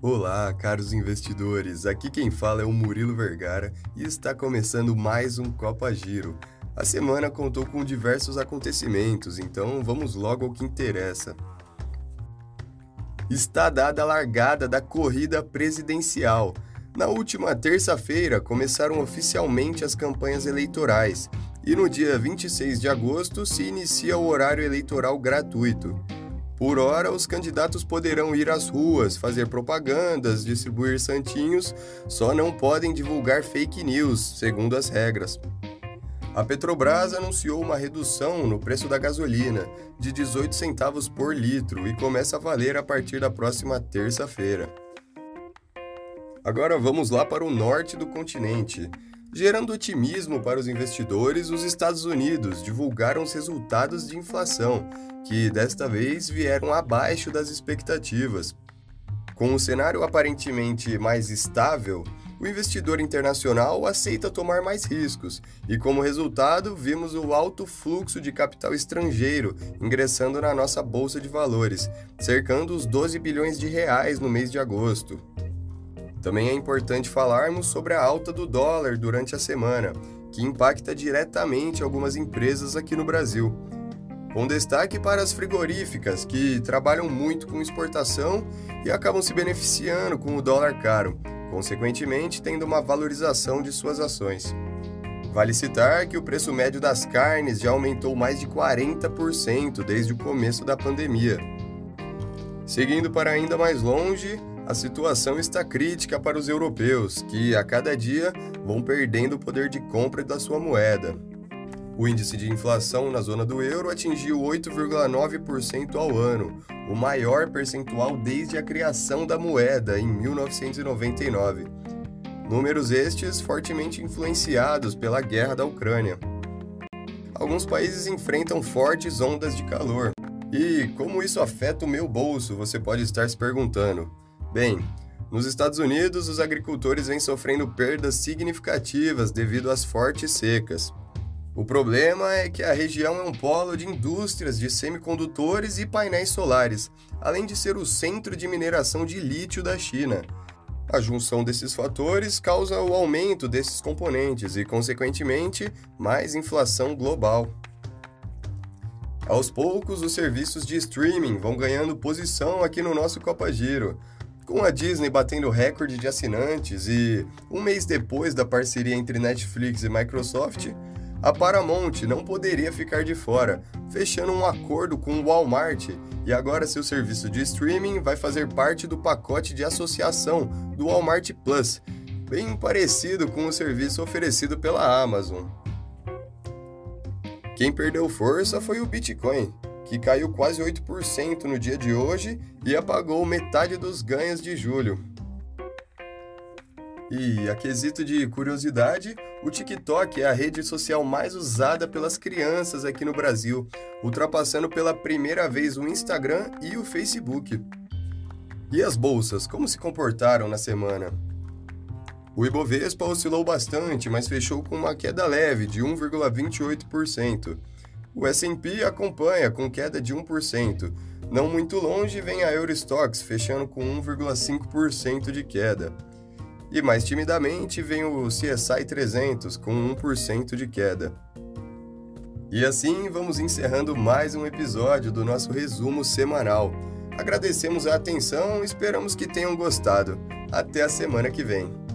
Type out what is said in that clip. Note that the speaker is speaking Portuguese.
Olá, caros investidores. Aqui quem fala é o Murilo Vergara e está começando mais um Copa Giro. A semana contou com diversos acontecimentos, então vamos logo ao que interessa. Está dada a largada da corrida presidencial. Na última terça-feira começaram oficialmente as campanhas eleitorais e no dia 26 de agosto se inicia o horário eleitoral gratuito. Por hora, os candidatos poderão ir às ruas, fazer propagandas, distribuir santinhos, só não podem divulgar fake news, segundo as regras. A Petrobras anunciou uma redução no preço da gasolina de 18 centavos por litro e começa a valer a partir da próxima terça-feira. Agora vamos lá para o norte do continente. Gerando otimismo para os investidores, os Estados Unidos divulgaram os resultados de inflação, que desta vez vieram abaixo das expectativas. Com o cenário aparentemente mais estável, o investidor internacional aceita tomar mais riscos, e como resultado, vimos o alto fluxo de capital estrangeiro ingressando na nossa bolsa de valores, cercando os 12 bilhões de reais no mês de agosto. Também é importante falarmos sobre a alta do dólar durante a semana, que impacta diretamente algumas empresas aqui no Brasil. Com destaque para as frigoríficas, que trabalham muito com exportação e acabam se beneficiando com o dólar caro, consequentemente tendo uma valorização de suas ações. Vale citar que o preço médio das carnes já aumentou mais de 40% desde o começo da pandemia. Seguindo para ainda mais longe, a situação está crítica para os europeus, que a cada dia vão perdendo o poder de compra da sua moeda. O índice de inflação na zona do euro atingiu 8,9% ao ano, o maior percentual desde a criação da moeda em 1999. Números estes fortemente influenciados pela guerra da Ucrânia. Alguns países enfrentam fortes ondas de calor. E como isso afeta o meu bolso, você pode estar se perguntando. Bem, nos Estados Unidos, os agricultores vêm sofrendo perdas significativas devido às fortes secas. O problema é que a região é um polo de indústrias de semicondutores e painéis solares, além de ser o centro de mineração de lítio da China. A junção desses fatores causa o aumento desses componentes e, consequentemente, mais inflação global. Aos poucos, os serviços de streaming vão ganhando posição aqui no nosso Copa Giro. Com a Disney batendo recorde de assinantes e um mês depois da parceria entre Netflix e Microsoft, a Paramount não poderia ficar de fora, fechando um acordo com o Walmart e agora seu serviço de streaming vai fazer parte do pacote de associação do Walmart Plus, bem parecido com o serviço oferecido pela Amazon. Quem perdeu força foi o Bitcoin, que caiu quase 8% no dia de hoje e apagou metade dos ganhos de julho. E a quesito de curiosidade, o TikTok é a rede social mais usada pelas crianças aqui no Brasil, ultrapassando pela primeira vez o Instagram e o Facebook. E as bolsas, como se comportaram na semana? O Ibovespa oscilou bastante, mas fechou com uma queda leve de 1,28%. O S&P acompanha com queda de 1%. Não muito longe vem a Eurostox, fechando com 1,5% de queda. E mais timidamente vem o CSI 300, com 1% de queda. E assim vamos encerrando mais um episódio do nosso resumo semanal. Agradecemos a atenção e esperamos que tenham gostado. Até a semana que vem.